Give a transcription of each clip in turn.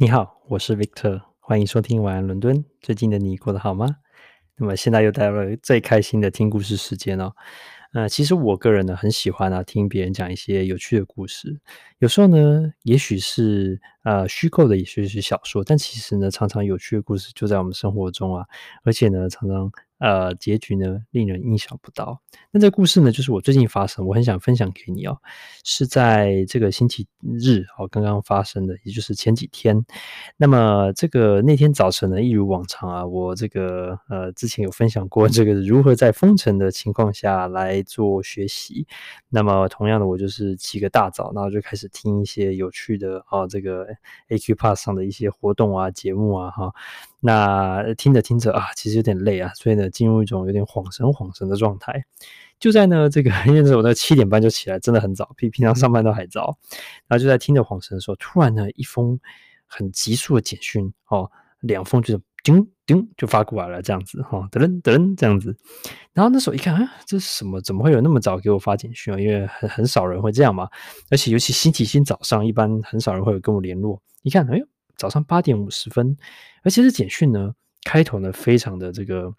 你好，我是 Victor，欢迎收听晚安伦敦。最近的你过得好吗？那么现在又到了最开心的听故事时间哦。呃，其实我个人呢很喜欢啊听别人讲一些有趣的故事，有时候呢，也许是呃虚构的，也许是小说，但其实呢，常常有趣的故事就在我们生活中啊，而且呢，常常。呃，结局呢，令人意想不到。那这故事呢，就是我最近发生，我很想分享给你哦。是在这个星期日哦，刚刚发生的，也就是前几天。那么这个那天早晨呢，一如往常啊，我这个呃之前有分享过 这个如何在封城的情况下来做学习。那么同样的，我就是起个大早，然后就开始听一些有趣的哦，这个 A Q Pass 上的一些活动啊、节目啊，哈。那听着听着啊，其实有点累啊，所以呢，进入一种有点恍神恍神的状态。就在呢这个，因为我在七点半就起来，真的很早，比平常上班都还早。然后就在听着恍神的时候，突然呢，一封很急速的简讯哦，两封就是叮叮就发过来了，这样子哈，噔噔噔这样子。然后那时候一看啊，这是什么？怎么会有那么早给我发简讯啊？因为很很少人会这样嘛，而且尤其星期天早上，一般很少人会有跟我联络。一看，哎呦。早上八点五十分，而且这简讯呢，开头呢非常的这个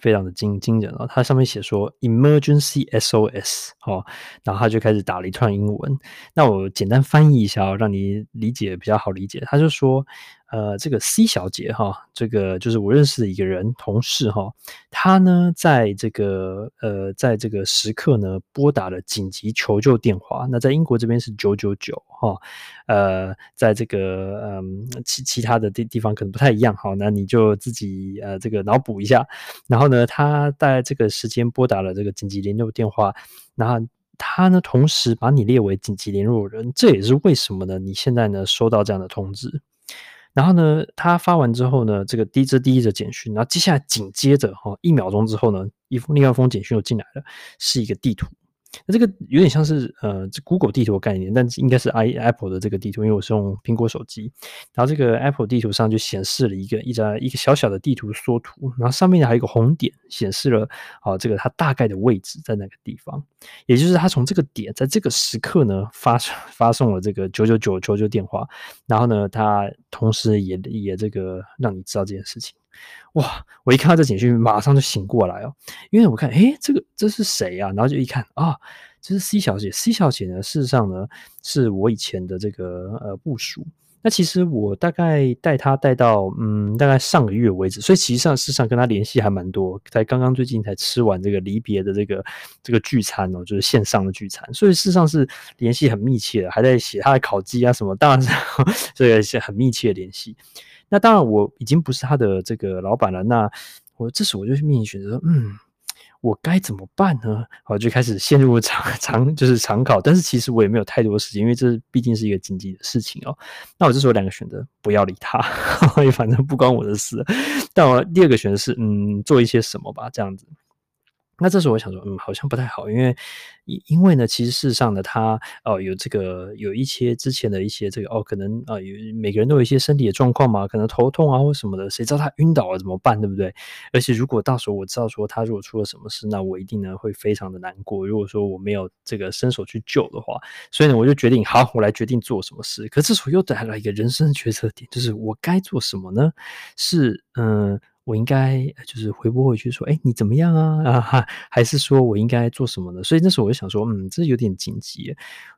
非常的惊惊人啊！它上面写说 “emergency SOS” 哦，然后他就开始打了一串英文。那我简单翻译一下，让你理解比较好理解。他就说。呃，这个 C 小姐哈，这个就是我认识的一个人，同事哈，她呢，在这个呃，在这个时刻呢，拨打了紧急求救电话。那在英国这边是九九九哈，呃，在这个嗯其其他的地地方可能不太一样哈，那你就自己呃这个脑补一下。然后呢，她在这个时间拨打了这个紧急联络电话，然后她呢，同时把你列为紧急联络人，这也是为什么呢？你现在呢，收到这样的通知。然后呢，他发完之后呢，这个第一则第一则简讯，然后接下来紧接着哈，一秒钟之后呢，一封另外一封简讯又进来了，是一个地图。那这个有点像是呃，Google 地图的概念，但应该是 i Apple 的这个地图，因为我是用苹果手机。然后这个 Apple 地图上就显示了一个一张一个小小的地图缩图，然后上面还有一个红点显示了啊，这个它大概的位置在哪个地方，也就是它从这个点在这个时刻呢发发送了这个九九九九九电话，然后呢，它同时也也这个让你知道这件事情。哇！我一看到这简讯，马上就醒过来哦，因为我看，诶，这个这是谁啊？然后就一看啊，这是 C 小姐。C 小姐呢，事实上呢，是我以前的这个呃部署。那其实我大概带他带到嗯，大概上个月为止，所以其实上事实上跟他联系还蛮多。才刚刚最近才吃完这个离别的这个这个聚餐哦，就是线上的聚餐，所以事实上是联系很密切的，还在写他的考绩啊什么，当然是 这个是很密切的联系。那当然，我已经不是他的这个老板了。那我这时我就面临选择，嗯，我该怎么办呢？我就开始陷入常常 就是常考。但是其实我也没有太多时间，因为这毕竟是一个紧急的事情哦。那我这时候两个选择，不要理他，反正不关我的事。但我第二个选择是，嗯，做一些什么吧，这样子。那这时候我想说，嗯，好像不太好，因为因因为呢，其实事实上呢，他哦有这个有一些之前的一些这个哦，可能啊有每个人都有一些身体的状况嘛，可能头痛啊或什么的，谁知道他晕倒了怎么办，对不对？而且如果到时候我知道说他如果出了什么事，那我一定呢会非常的难过。如果说我没有这个伸手去救的话，所以呢我就决定好，我来决定做什么事。可这时候又带来一个人生决策点，就是我该做什么呢？是嗯。我应该就是回拨回去说，哎，你怎么样啊？啊，还是说我应该做什么呢？所以那时候我就想说，嗯，这有点紧急，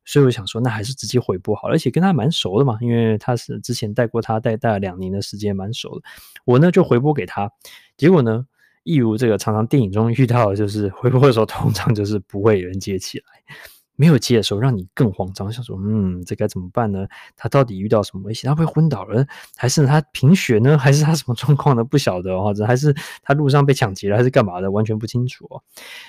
所以我想说，那还是直接回拨好了，而且跟他蛮熟的嘛，因为他是之前带过他带带了两年的时间，蛮熟的。我呢就回拨给他，结果呢，一如这个常常电影中遇到的，就是回拨的时候通常就是不会有人接起来。没有接的时候，让你更慌张，想说，嗯，这该怎么办呢？他到底遇到什么危险？他会昏倒了，还是他贫血呢？还是他什么状况呢？不晓得，或者还是他路上被抢劫了，还是干嘛的？完全不清楚哦。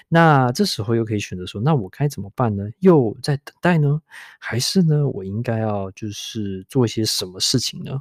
那这时候又可以选择说，那我该怎么办呢？又在等待呢？还是呢？我应该要就是做一些什么事情呢？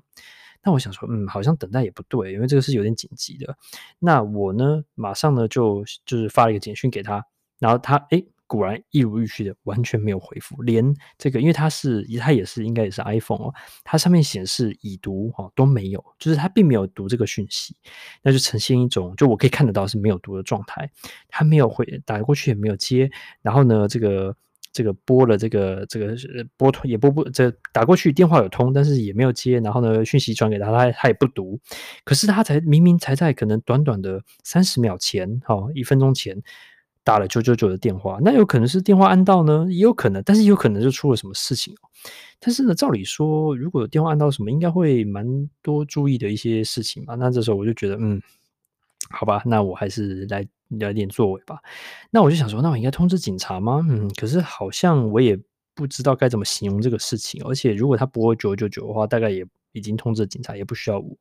那我想说，嗯，好像等待也不对，因为这个是有点紧急的。那我呢，马上呢就就是发了一个简讯给他，然后他诶果然一如预期的，完全没有回复，连这个，因为它是，它也是应该也是 iPhone 哦，它上面显示已读哈都没有，就是它并没有读这个讯息，那就呈现一种就我可以看得到是没有读的状态，它没有回打过去也没有接，然后呢，这个这个拨了这个这个拨通也拨不这打过去电话有通，但是也没有接，然后呢讯息传给他，他他也不读，可是他才明明才在可能短短的三十秒前，哈，一分钟前打了九九九的电话，那有可能是电话按到呢，也有可能，但是有可能就出了什么事情。但是呢，照理说，如果电话按到什么，应该会蛮多注意的一些事情嘛。那这时候我就觉得，嗯，好吧，那我还是来来点作为吧。那我就想说，那我应该通知警察吗？嗯，可是好像我也不知道该怎么形容这个事情。而且如果他拨九九九的话，大概也已经通知警察，也不需要我。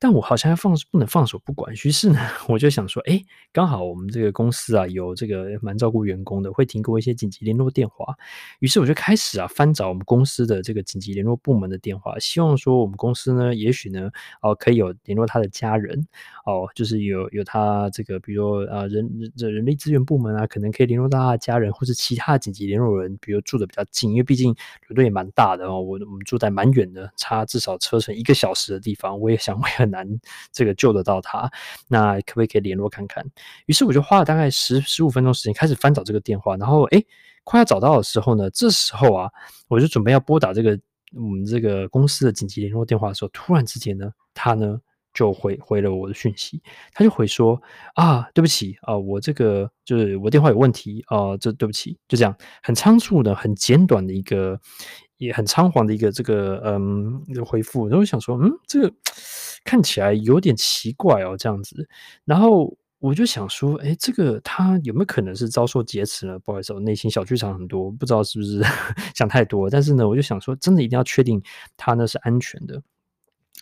但我好像要放不能放手不管，于是呢，我就想说，哎，刚好我们这个公司啊，有这个蛮照顾员工的，会提供一些紧急联络电话。于是我就开始啊，翻找我们公司的这个紧急联络部门的电话，希望说我们公司呢，也许呢，哦，可以有联络他的家人，哦，就是有有他这个，比如说啊，人人人力资源部门啊，可能可以联络到他的家人，或是其他紧急联络人，比如住的比较近，因为毕竟伦敦也蛮大的哦，我我们住在蛮远的，差至少车程一个小时的地方，我也想 我也很。难这个救得到他，那可不可以联络看看？于是我就花了大概十十五分钟时间开始翻找这个电话，然后诶，快要找到的时候呢，这时候啊，我就准备要拨打这个我们这个公司的紧急联络电话的时候，突然之间呢，他呢就回回了我的讯息，他就回说啊，对不起啊，我这个就是我电话有问题啊，这对不起，就这样很仓促的、很简短的一个。也很仓皇的一个这个嗯回复，然后我想说，嗯，这个看起来有点奇怪哦，这样子。然后我就想说，哎，这个他有没有可能是遭受劫持呢？不好意思，我内心小剧场很多，不知道是不是 想太多。但是呢，我就想说，真的一定要确定他呢是安全的。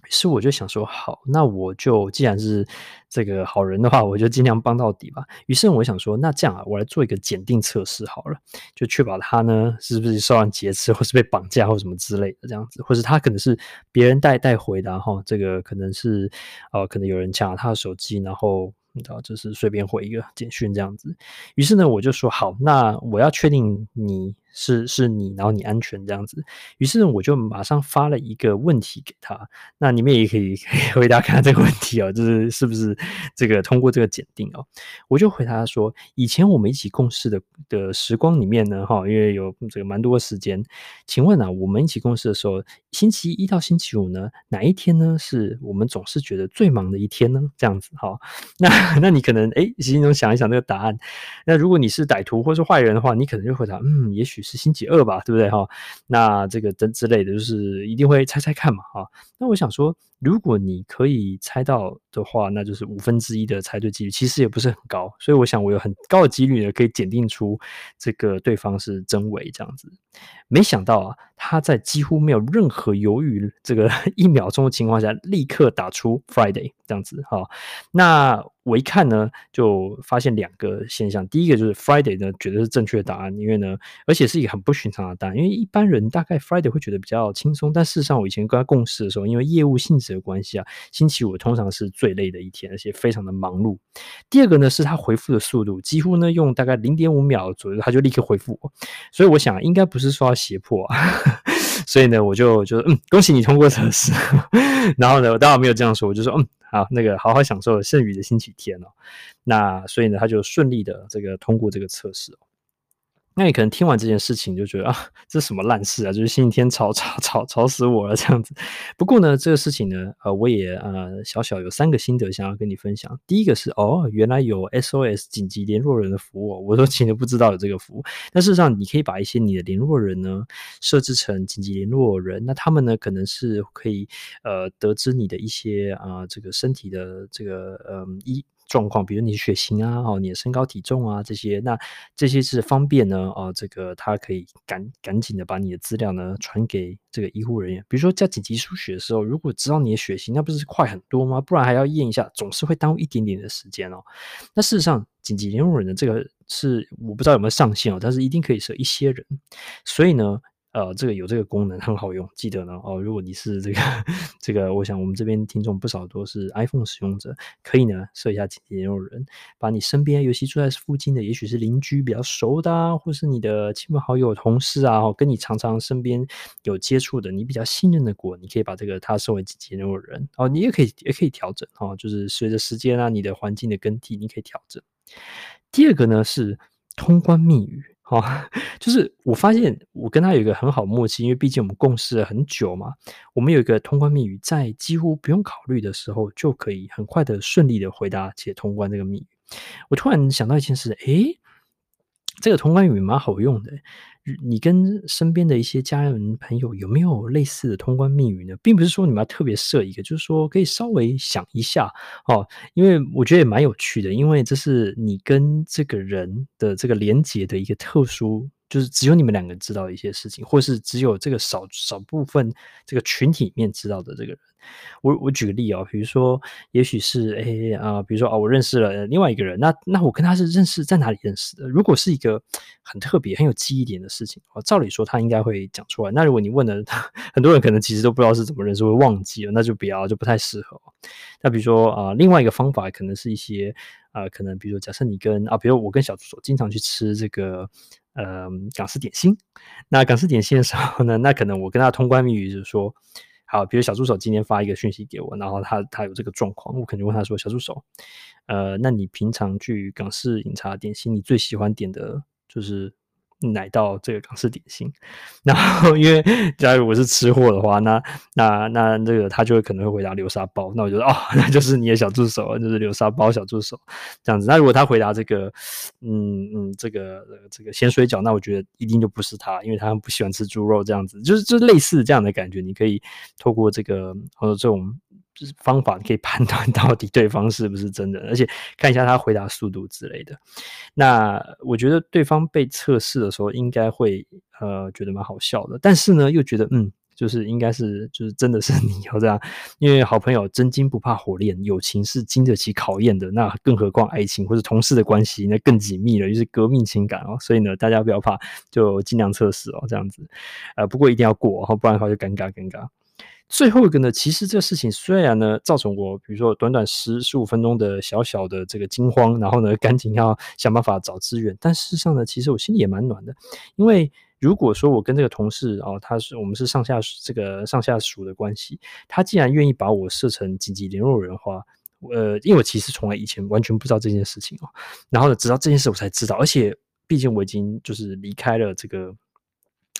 于是我就想说，好，那我就既然是这个好人的话，我就尽量帮到底吧。于是我想说，那这样啊，我来做一个检定测试好了，就确保他呢是不是受到劫持，或是被绑架，或什么之类的这样子，或是他可能是别人带带回的哈，这个可能是呃，可能有人抢了他的手机，然后你知道，就是随便回一个简讯这样子。于是呢，我就说好，那我要确定你。是是你，然后你安全这样子，于是我就马上发了一个问题给他，那你们也可以 可以回答看这个问题哦，就是是不是这个通过这个检定哦？我就回答他说，以前我们一起共事的的时光里面呢，哈，因为有这个蛮多时间，请问啊，我们一起共事的时候，星期一到星期五呢，哪一天呢是我们总是觉得最忙的一天呢？这样子哈，那 那你可能哎心中想一想这个答案，那如果你是歹徒或是坏人的话，你可能就回答嗯，也许。是星期二吧，对不对哈？那这个之之类的，就是一定会猜猜看嘛哈。那我想说，如果你可以猜到的话，那就是五分之一的猜对几率，其实也不是很高。所以我想，我有很高的几率呢，可以检定出这个对方是真伪这样子。没想到啊，他在几乎没有任何犹豫这个 一秒钟的情况下，立刻打出 Friday 这样子哈。那我一看呢，就发现两个现象。第一个就是 Friday 呢，觉得是正确的答案，因为呢，而且是一个很不寻常的答案。因为一般人大概 Friday 会觉得比较轻松，但事实上我以前跟他共事的时候，因为业务性质的关系啊，星期五通常是最累的一天，而且非常的忙碌。第二个呢，是他回复的速度，几乎呢用大概零点五秒左右，他就立刻回复我。所以我想，应该不是说要胁迫啊。所以呢，我就就嗯，恭喜你通过测试。然后呢，我当然没有这样说，我就说嗯。好，那个好好享受剩余的星期天哦。那所以呢，他就顺利的这个通过这个测试哦。那你可能听完这件事情就觉得啊，这是什么烂事啊？就是星期天吵吵吵吵死我了这样子。不过呢，这个事情呢，呃，我也呃小小有三个心得想要跟你分享。第一个是哦，原来有 SOS 紧急联络人的服务，我都其实不知道有这个服务。但事实上，你可以把一些你的联络人呢设置成紧急联络人，那他们呢可能是可以呃得知你的一些啊、这个身体的这个呃一。状况，比如你血型啊，哦，你的身高体重啊，这些，那这些是方便呢，哦，这个他可以赶赶紧的把你的资料呢传给这个医护人员。比如说在紧急输血的时候，如果知道你的血型，那不是快很多吗？不然还要验一下，总是会耽误一点点的时间哦。那事实上，紧急联络人的这个是我不知道有没有上限哦，但是一定可以设一些人，所以呢。呃，这个有这个功能很好用，记得呢哦。如果你是这个 这个，我想我们这边听众不少都是 iPhone 使用者，可以呢设一下紧急联络人，把你身边，尤其住在附近的，也许是邻居比较熟的啊，或是你的亲朋好友、同事啊，哦跟你常常身边有接触的，你比较信任的国，你可以把这个他设为紧急联络人哦。你也可以也可以调整哦，就是随着时间啊，你的环境的更替，你可以调整。第二个呢是通关密语。好，就是我发现我跟他有一个很好默契，因为毕竟我们共事了很久嘛。我们有一个通关密语，在几乎不用考虑的时候，就可以很快的顺利的回答且通关这个密语。我突然想到一件事，诶，这个通关语蛮好用的。你跟身边的一些家人朋友有没有类似的通关密语呢？并不是说你们要特别设一个，就是说可以稍微想一下哦，因为我觉得也蛮有趣的，因为这是你跟这个人的这个连接的一个特殊，就是只有你们两个知道一些事情，或是只有这个少少部分这个群体里面知道的这个人。我我举个例啊、比如说，也许是诶啊、比如说啊、我认识了另外一个人，那那我跟他是认识在哪里认识的？如果是一个很特别、很有记忆点的事情，哦，照理说他应该会讲出来。那如果你问了他，很多人可能其实都不知道是怎么认识，会忘记了，那就不要，就不太适合。那比如说啊、另外一个方法可能是一些、啊，可能比如，假设你跟啊，比如我跟小助手经常去吃这个呃港式点心，那港式点心的时候呢，那可能我跟他通关密语就是说。好，比如小助手今天发一个讯息给我，然后他他有这个状况，我肯定问他说：“小助手，呃，那你平常去港式饮茶点心，你最喜欢点的就是？”奶到这个港式点心，然后因为 假如我是吃货的话，那那那这个他就会可能会回答流沙包，那我觉得哦，那就是你的小助手，就是流沙包小助手这样子。那如果他回答这个，嗯嗯，这个这个咸水饺，那我觉得一定就不是他，因为他不喜欢吃猪肉这样子，就是就类似这样的感觉。你可以透过这个或者这种。就是方法可以判断到底对方是不是真的，而且看一下他回答速度之类的。那我觉得对方被测试的时候，应该会呃觉得蛮好笑的，但是呢又觉得嗯，就是应该是就是真的是你要这样，因为好朋友真金不怕火炼，友情是经得起考验的。那更何况爱情或者同事的关系，那更紧密了，就是革命情感哦。所以呢，大家不要怕，就尽量测试哦，这样子。呃，不过一定要过，不然的话就尴尬尴尬。最后一个呢，其实这个事情虽然呢造成我，比如说短短十十五分钟的小小的这个惊慌，然后呢赶紧要想办法找资源，但事实上呢，其实我心里也蛮暖的，因为如果说我跟这个同事哦，他是我们是上下这个上下属的关系，他既然愿意把我设成紧急联络人的话，呃，因为我其实从来以前完全不知道这件事情哦，然后呢，直到这件事我才知道，而且毕竟我已经就是离开了这个。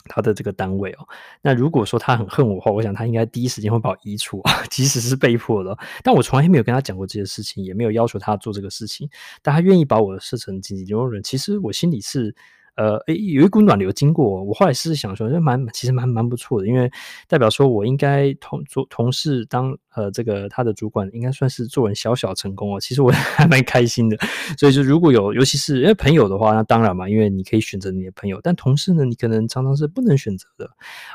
他的这个单位哦，那如果说他很恨我的话，我想他应该第一时间会把我移除啊，即使是被迫的。但我从来没有跟他讲过这些事情，也没有要求他做这个事情，但他愿意把我设成紧急联络人，其实我心里是。呃，诶，有一股暖流经过，我后来是想说，这蛮其实蛮蛮不错的，因为代表说我应该同做同事当呃这个他的主管，应该算是做人小小成功哦。其实我 还蛮开心的，所以就如果有，尤其是因为朋友的话，那当然嘛，因为你可以选择你的朋友，但同事呢，你可能常常是不能选择的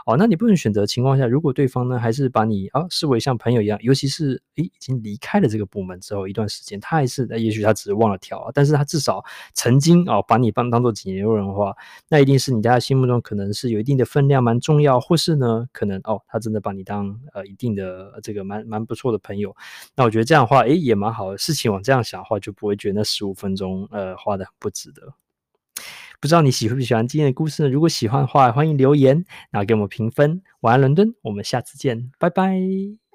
哦。那你不能选择的情况下，如果对方呢还是把你啊视为像朋友一样，尤其是诶已经离开了这个部门之后一段时间，他还是那也许他只是忘了调，但是他至少曾经啊把你当当做几年人。的话，那一定是你在他心目中可能是有一定的分量，蛮重要，或是呢，可能哦，他真的把你当呃一定的这个蛮蛮不错的朋友。那我觉得这样的话，诶，也蛮好的。事情往这样想的话，就不会觉得那十五分钟呃花的很不值得。不知道你喜不喜欢今天的故事呢？如果喜欢的话，欢迎留言，然后给我们评分。晚安，伦敦，我们下次见，拜拜。